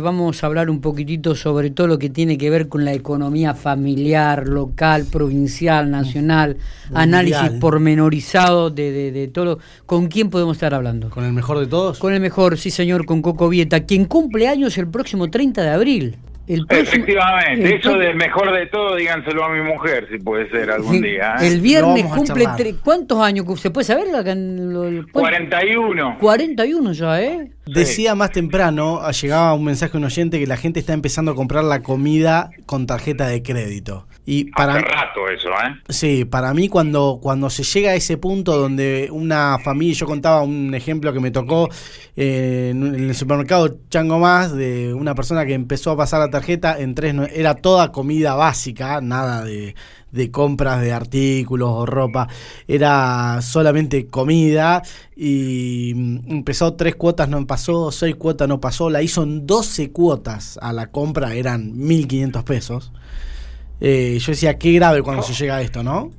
Vamos a hablar un poquitito sobre todo lo que tiene que ver con la economía familiar, local, provincial, nacional, análisis pormenorizado de, de, de, todo. ¿Con quién podemos estar hablando? ¿Con el mejor de todos? Con el mejor, sí señor, con Coco Vieta, quien cumple años el próximo 30 de abril. Efectivamente, eso del mejor de todo, díganselo a mi mujer, si puede ser algún día. ¿eh? El viernes cumple. ¿Cuántos años? ¿Se puede saber? 41. 41 ya, ¿eh? Decía más temprano, llegaba un mensaje de un oyente que la gente está empezando a comprar la comida con tarjeta de crédito. Y para Hace rato eso, ¿eh? Sí, para mí cuando, cuando se llega a ese punto donde una familia, yo contaba un ejemplo que me tocó eh, en el supermercado Chango Más, de una persona que empezó a pasar la tarjeta en tres, era toda comida básica, nada de, de compras de artículos o ropa, era solamente comida y empezó tres cuotas, no pasó, seis cuotas no pasó, la hizo en 12 cuotas a la compra, eran 1.500 pesos. Eh, yo decía, qué grave cuando se llega a esto, ¿no?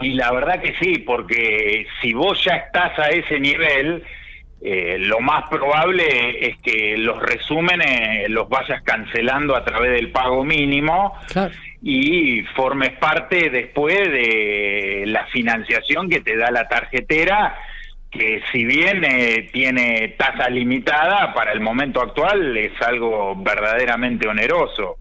Y la verdad que sí, porque si vos ya estás a ese nivel, eh, lo más probable es que los resúmenes los vayas cancelando a través del pago mínimo y formes parte después de la financiación que te da la tarjetera, que si bien eh, tiene tasa limitada, para el momento actual es algo verdaderamente oneroso.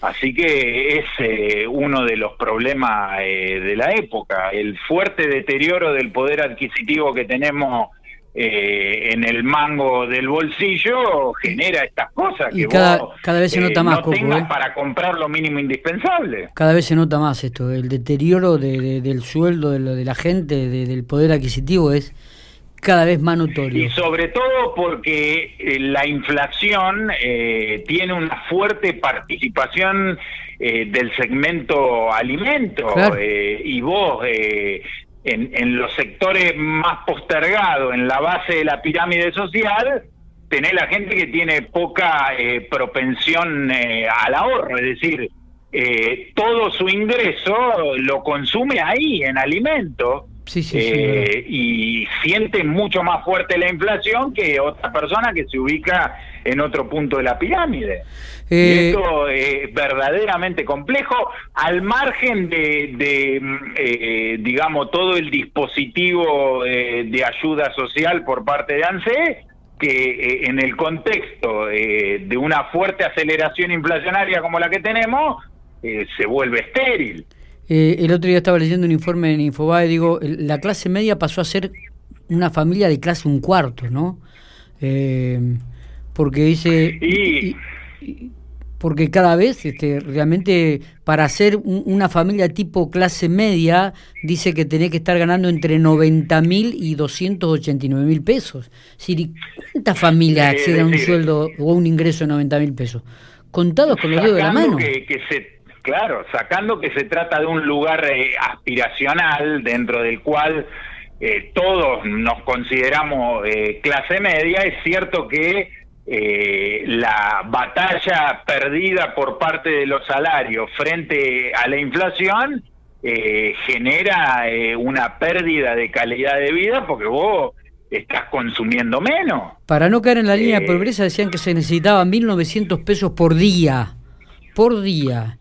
Así que es eh, uno de los problemas eh, de la época, el fuerte deterioro del poder adquisitivo que tenemos eh, en el mango del bolsillo genera estas cosas que cada, cada vez se nota más, no tengas para comprar lo mínimo indispensable. Cada vez se nota más esto, el deterioro del sueldo de, de la gente, del poder adquisitivo es cada vez más notorio. Y sobre todo porque eh, la inflación eh, tiene una fuerte participación eh, del segmento alimento y vos en, en, los sectores más postergados, en la base de la pirámide social, tenés la gente que tiene poca propensión al ahorro, es decir, todo su ingreso lo consume ahí en alimento eh, y siente mucho más fuerte la inflación que otra persona que se ubica en otro punto de la pirámide. Eh, esto es verdaderamente complejo, al margen de, mm, eh, digamos, todo el dispositivo de ayuda social por parte de ANSE, que en el contexto de una fuerte aceleración inflacionaria como la que tenemos, se vuelve estéril. Eh, el otro día estaba leyendo un informe en Infobae, digo, la clase media pasó a ser una familia de clase un cuarto, ¿no? Eh, porque dice... porque cada vez este, realmente para ser una familia tipo clase media dice que tenés que estar ganando entre 90 mil y 289 mil pesos. ¿Cuántas familias acceden a un sueldo o un ingreso de 90 mil pesos? Contados con los dedos de la mano. Que, que se Claro, sacando que se trata de un lugar eh, aspiracional dentro del cual eh, todos nos consideramos eh, clase media, es cierto que la batalla perdida por parte de los salarios frente a la inflación genera una pérdida de calidad de vida porque vos estás consumiendo menos. Para no caer en la línea de pobreza decían que se necesitaban 1.900 pesos por día. Por día.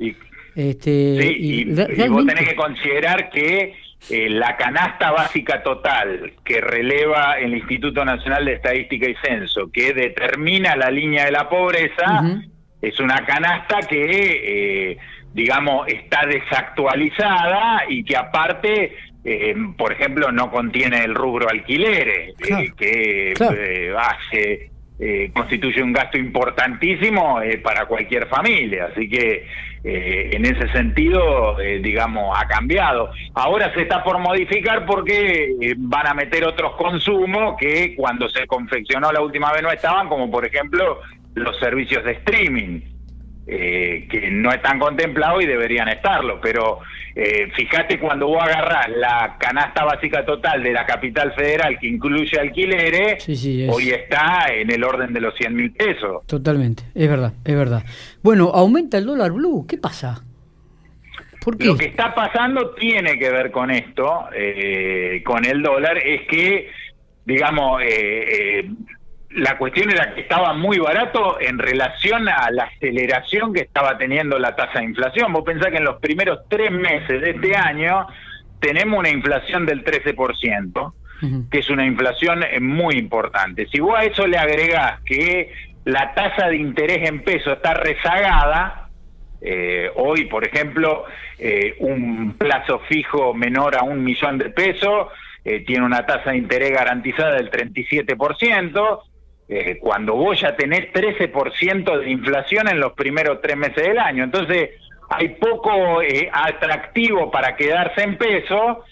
Este, sí, y, vos tenés que considerar que eh, la canasta básica total que releva el Instituto Nacional de Estadística y Censo, que determina la línea de la pobreza, es una canasta que, eh, digamos, está desactualizada y que aparte eh, por ejemplo, no contiene el rubro alquileres, que hace eh, constituye un gasto importantísimo para cualquier familia. Así que eh, en ese sentido, digamos, ha cambiado. Ahora se está por modificar porque van a meter otros consumos que cuando se confeccionó la última vez no estaban, como por ejemplo los servicios de streaming. Eh, que no están contemplados y deberían estarlo, pero eh, fíjate cuando vos agarrás la canasta básica total de la capital federal que incluye alquileres, hoy está en el orden de los 100 mil pesos. Totalmente, es verdad, es verdad. Bueno, aumenta el dólar blue, ¿qué pasa? Lo que está pasando tiene que ver con esto, eh, con el dólar, es que, digamos, la cuestión era que estaba muy barato en relación a la aceleración que estaba teniendo la tasa de inflación. Vos pensás que en los primeros tres meses de este año tenemos una inflación del 13%, que es una inflación eh, muy importante. Si vos a eso le agregás que la tasa de interés en peso está rezagada, eh, hoy, por ejemplo, eh, un plazo fijo menor a un millón de pesos tiene una tasa de interés garantizada del 37%, eh, cuando vos ya tenés 13% de inflación en los primeros tres meses del año. Entonces, hay poco eh, atractivo para quedarse en peso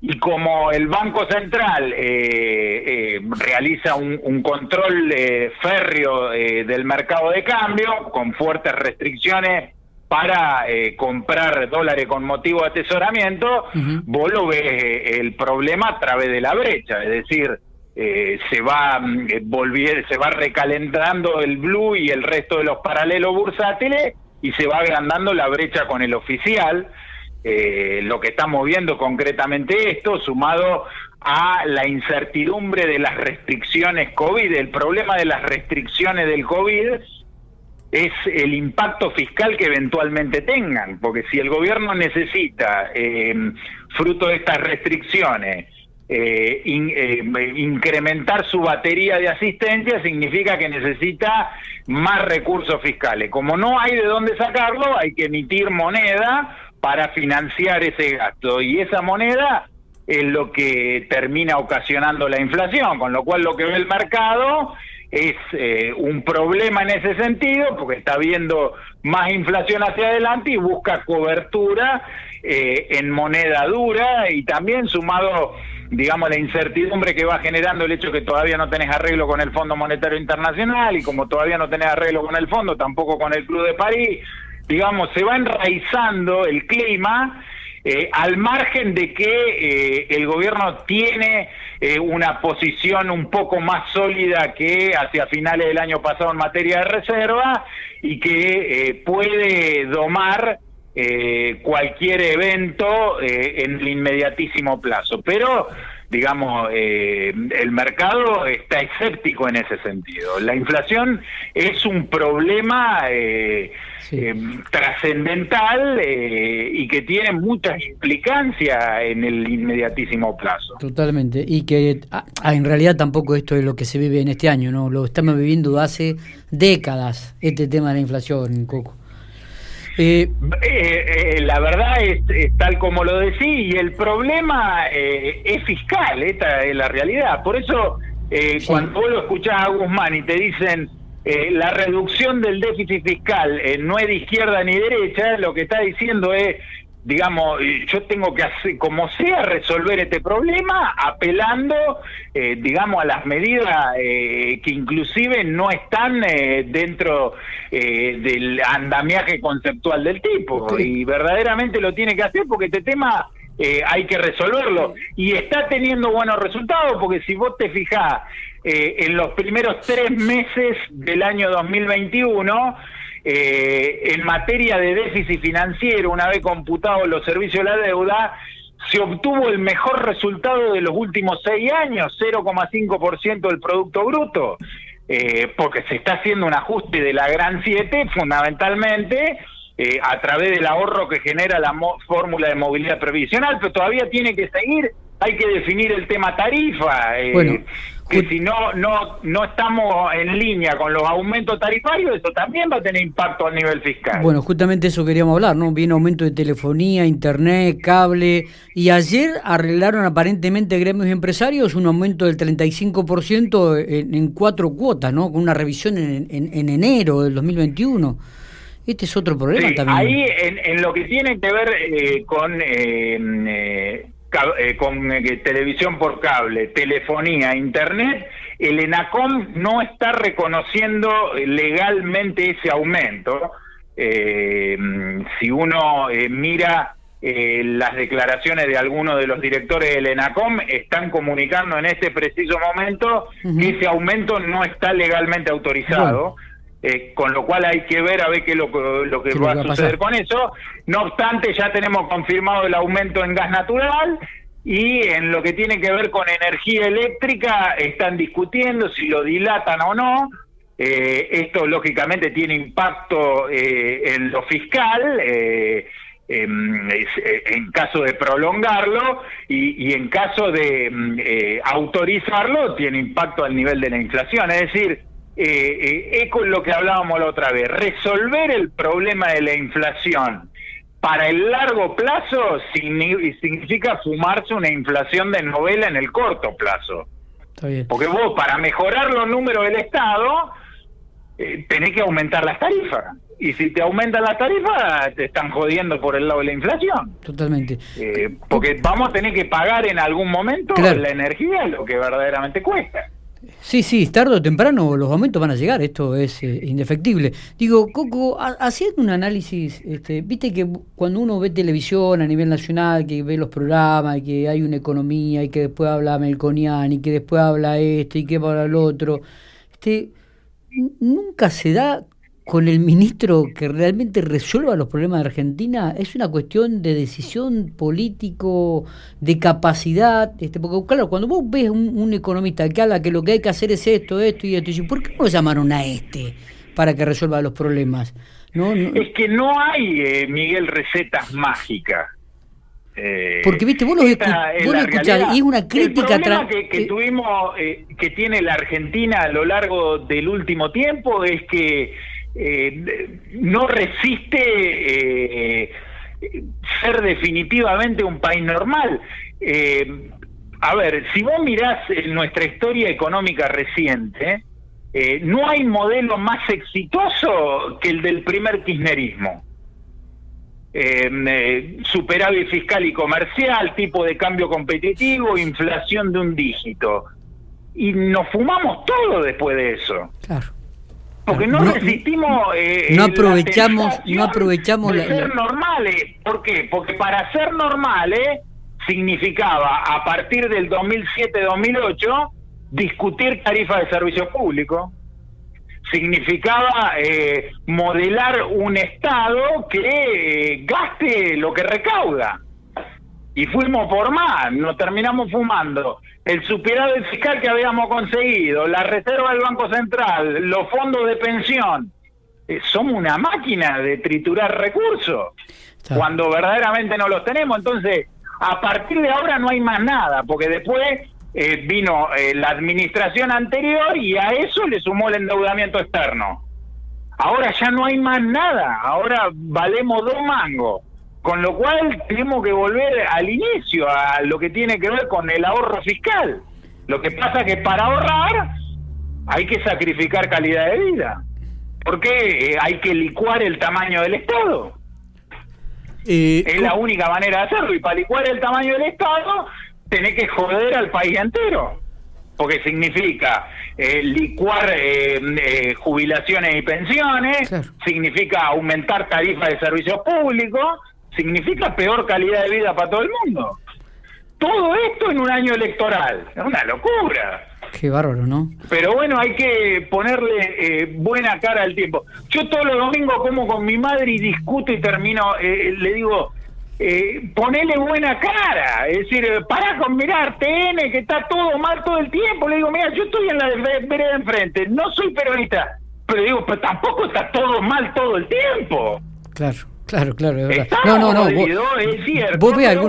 y como el Banco Central eh, realiza un, control férreo del mercado de cambio con fuertes restricciones para comprar dólares con motivo de atesoramiento, vos lo ves el problema a través de la brecha, es decir, eh, se va mm, eh, se va recalentando el blue y el resto de los paralelos bursátiles y se va agrandando la brecha con el oficial. Eh, lo que estamos viendo concretamente esto, sumado a la incertidumbre de las restricciones COVID, el problema de las restricciones del COVID es el impacto fiscal que eventualmente tengan, porque si el gobierno necesita, fruto de estas restricciones, eh, eh, incrementar su batería de asistencia significa que necesita más recursos fiscales. Como no hay de dónde sacarlo, hay que emitir moneda para financiar ese gasto y esa moneda es lo que termina ocasionando la inflación, con lo cual lo que ve el mercado es eh, un problema en ese sentido, porque está viendo más inflación hacia adelante y busca cobertura en moneda dura y también sumado digamos, la incertidumbre que va generando el hecho que todavía no tenés arreglo con el Fondo Monetario Internacional y como todavía no tenés arreglo con el fondo, tampoco con el Club de París, digamos, se va enraizando el clima eh, al margen de que eh, el gobierno tiene eh, una posición un poco más sólida que hacia finales del año pasado en materia de reserva y que puede domar eh, cualquier evento eh, en el inmediatísimo plazo. Pero, digamos, eh, el mercado está escéptico en ese sentido. La inflación es un problema trascendental y que tiene muchas implicancias en el inmediatísimo plazo. Totalmente. Y que ah, ah, en realidad tampoco esto es lo que se vive en este año, ¿no? Lo estamos viviendo hace décadas, este tema de la inflación, Coco. Eh, eh, eh, la verdad es, tal como lo decís y el problema es fiscal, esta es la realidad. Por eso, cuando vos lo escuchás a Guzmán y te dicen la reducción del déficit fiscal no es de izquierda ni derecha, lo que está diciendo es digamos, yo tengo que hacer, como sea, resolver este problema apelando, eh, digamos, a las medidas eh, que inclusive no están eh, dentro del andamiaje conceptual del tipo. Y verdaderamente lo tiene que hacer porque este tema hay que resolverlo. Y está teniendo buenos resultados porque si vos te fijás en los primeros tres meses del año 2021, eh, en materia de déficit financiero, una vez computados los servicios de la deuda, se obtuvo el mejor resultado de los últimos seis años, 0,5% del Producto Bruto, eh, porque se está haciendo un ajuste de la Gran 7 fundamentalmente eh, a través del ahorro que genera la fórmula de movilidad previsional, pero todavía tiene que seguir, hay que definir el tema tarifa. bueno que si no, no, no estamos en línea con los aumentos tarifarios, eso también va a tener impacto a nivel fiscal. Bueno, justamente eso queríamos hablar, ¿no? Viene aumento de telefonía, internet, cable, y ayer arreglaron aparentemente gremios empresarios un aumento del 35% en, en cuatro cuotas, ¿no? Con una revisión en, en, enero del 2021. Este es otro problema también. Ahí, en, lo que tiene que ver eh, con... Eh, eh, eh, con eh, televisión por cable, telefonía, internet, el ENACOM no está reconociendo legalmente ese aumento. Eh, si uno mira las declaraciones de algunos de los directores del ENACOM, están comunicando en este preciso momento que ese aumento no está legalmente autorizado. Eh, con lo cual hay que ver a ver qué es lo, que va a suceder con eso. No obstante, ya tenemos confirmado el aumento en gas natural y en lo que tiene que ver con energía eléctrica están discutiendo si lo dilatan o no. Eh, esto lógicamente tiene impacto eh, en lo fiscal. Eh, en, caso de prolongarlo y, en caso de mm, autorizarlo tiene impacto al nivel de la inflación. Es decir, es con lo que hablábamos la otra vez, resolver el problema de la inflación para el largo plazo significa fumarse una inflación de novela en el corto plazo. Porque vos, para mejorar los números del Estado, eh, tenés que aumentar las tarifas. Y si te aumentan las tarifas, te están jodiendo por el lado de la inflación. Totalmente. Eh, porque vamos a tener que pagar en algún momento la energía lo que verdaderamente cuesta. Sí, sí, tarde o temprano los aumentos van a llegar, esto es eh, indefectible. Digo, Coco, haciendo un análisis, este, viste que cuando uno ve televisión a nivel nacional, que ve los programas, y que hay una economía, y que después habla Melconian, y que después habla esto, y que habla el otro, este, nunca se da con el ministro que realmente resuelva los problemas de Argentina es una cuestión de decisión político, de capacidad, este, porque claro, cuando vos ves un, economista que habla que lo que hay que hacer es esto, esto y esto, y ¿por qué no llamaron a este para que resuelva los problemas? No, Es que no hay, eh, Miguel, recetas mágicas. Eh, porque viste, vos lo, escuchás y es una crítica. El problema que, que tuvimos, eh, que tiene la Argentina a lo largo del último tiempo es que eh, no resiste eh, ser definitivamente un país normal. Eh, a ver, si vos mirás nuestra historia económica reciente, no hay modelo más exitoso que el del primer kirchnerismo. superávit fiscal y comercial, tipo de cambio competitivo, inflación de un dígito. Y nos fumamos todo después de eso. Claro porque no, resistimos eh, no aprovechamos no aprovechamos de ser normales. ¿por qué? porque para ser normales significaba a partir del 2007-2008 discutir tarifas de servicio público. Significaba eh, modelar un estado que eh, gaste lo que recauda y fuimos por más, nos terminamos fumando el superávit fiscal que habíamos conseguido, la reserva del Banco Central, los fondos de pensión. Eh, somos una máquina de triturar recursos cuando verdaderamente no los tenemos. Entonces, a partir de ahora no hay más nada, porque después eh, vino eh, la administración anterior y a eso le sumó el endeudamiento externo. Ahora ya no hay más nada, ahora valemos dos mangos. Con lo cual tenemos que volver al inicio, a lo que tiene que ver con el ahorro fiscal. Lo que pasa que para ahorrar hay que sacrificar calidad de vida. Porque? Eh, hay que licuar el tamaño del Estado. Eh, es la única manera de hacerlo. Y para licuar el tamaño del Estado, tenés que joder al país entero. Porque significa eh, licuar jubilaciones y pensiones, significa aumentar tarifas de servicios públicos, significa peor calidad de vida para todo el mundo. Todo esto en un año electoral, es una locura. Qué bárbaro, ¿no? Pero bueno, hay que ponerle eh, buena cara al tiempo. Yo todos los domingos como con mi madre y discuto y termino, eh, le digo, eh, ponele buena cara. Es decir, para con mirar TN, que está todo mal todo el tiempo. Le digo, mira, yo estoy en la vereda enfrente, no soy peronista. Pero digo, pero tampoco está todo mal todo el tiempo. Claro. Claro, claro, es verdad. no, no, no. es cierto.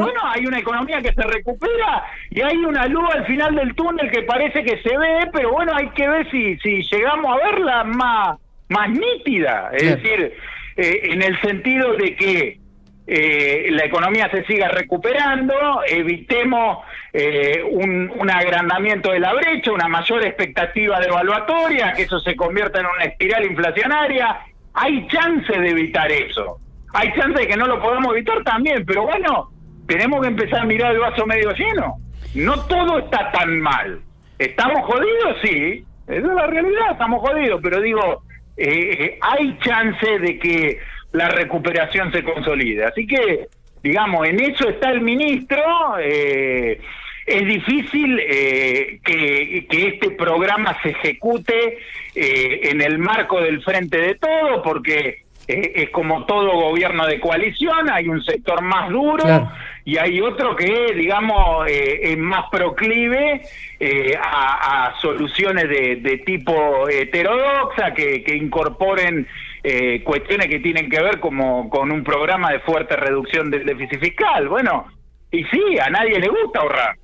Bueno, hay una economía que se recupera y hay una luz al final del túnel que parece que se ve, pero bueno, hay que ver si, si llegamos a verla más, más nítida. Es decir, eh, en el sentido de que eh, la economía se siga recuperando, evitemos eh, un, un, agrandamiento de la brecha, una mayor expectativa de evaluatoria, que eso se convierta en una espiral inflacionaria. Hay chance de evitar eso. Hay chance de que no lo podamos evitar también, pero bueno, tenemos que empezar a mirar el vaso medio lleno. No todo está tan mal. ¿Estamos jodidos? Sí, es la realidad, estamos jodidos, pero digo, eh, hay chance de que la recuperación se consolide. Así que, digamos, en eso está el ministro. Eh, es difícil eh, que, que, este programa se ejecute en el marco del frente de todo, porque es como todo gobierno de coalición, hay un sector más duro y hay otro que, digamos, eh, es más proclive eh, a, soluciones de, tipo heterodoxa, que, incorporen eh, cuestiones que tienen que ver como con un programa de fuerte reducción del déficit fiscal. Bueno, y sí, a nadie le gusta ahorrar.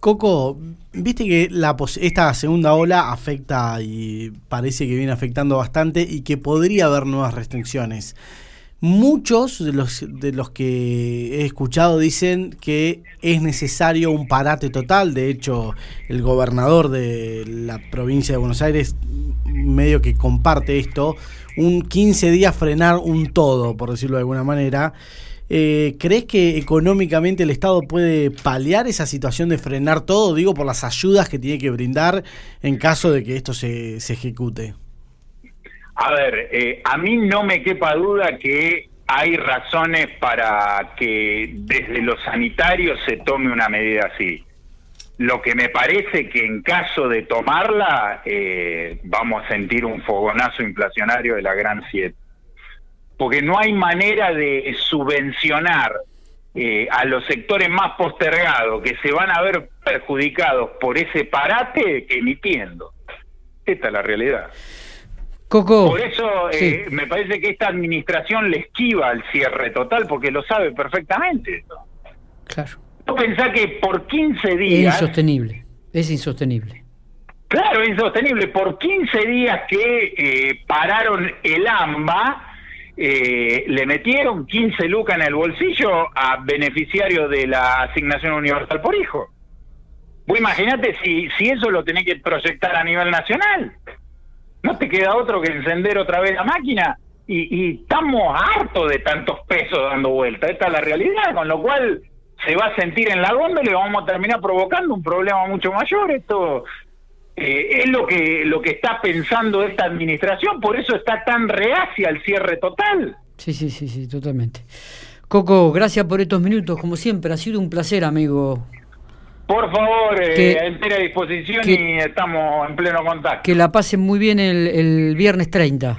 Coco, viste que esta segunda ola afecta y parece que viene afectando bastante y que podría haber nuevas restricciones. Muchos de los, de los que he escuchado dicen que es necesario un parate total. De hecho, el gobernador de la provincia de Buenos Aires medio que comparte esto. Un 15 días frenar un todo, por decirlo de alguna manera. Eh, ¿Crees que económicamente el Estado puede paliar esa situación de frenar todo? Digo, por las ayudas que tiene que brindar en caso de que esto se, se ejecute. A ver, eh, a mí no me quepa duda que hay razones para que desde los sanitarios se tome una medida así. Lo que me parece que en caso de tomarla eh, vamos a sentir un fogonazo inflacionario de la gran siete. Porque no hay manera de subvencionar eh, a los sectores más postergados que se van a ver perjudicados por ese parate que emitiendo. Esta es la realidad. Por eso eh, me parece que esta administración le esquiva al cierre total porque lo sabe perfectamente. Claro. No pensá que por 15 días... Es insostenible, es insostenible. Claro, es insostenible. Por 15 días que eh, pararon el AMBA, eh, le metieron 15 lucas en el bolsillo a beneficiarios de la asignación universal por hijo. Vos imaginate si, si eso lo tenés que proyectar a nivel nacional no te queda otro que encender otra vez la máquina y, estamos hartos de tantos pesos dando vuelta. Esta es la realidad, con lo cual se va a sentir en la góndola y vamos a terminar provocando un problema mucho mayor. Esto eh, es lo que, lo que está pensando esta administración, por eso está tan reacia al cierre total. Sí, sí, sí, sí, totalmente. Coco, gracias por estos minutos, como siempre, ha sido un placer, amigo. Por favor, eh, entera disposición y estamos en pleno contacto. Que la pasen muy bien el, el viernes 30.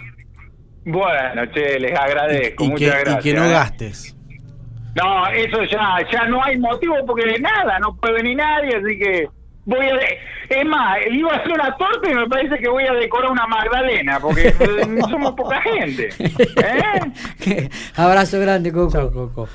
Bueno, che, les agradezco. Y, muchas que, gracias. Y que no ¿eh? gastes. No, eso ya, ya no hay motivo porque de nada, no puede venir nadie, así que voy a... Es más, iba a hacer una torta y me parece que voy a decorar una magdalena, porque somos poca gente. ¿eh? Abrazo grande, Coco. Coco.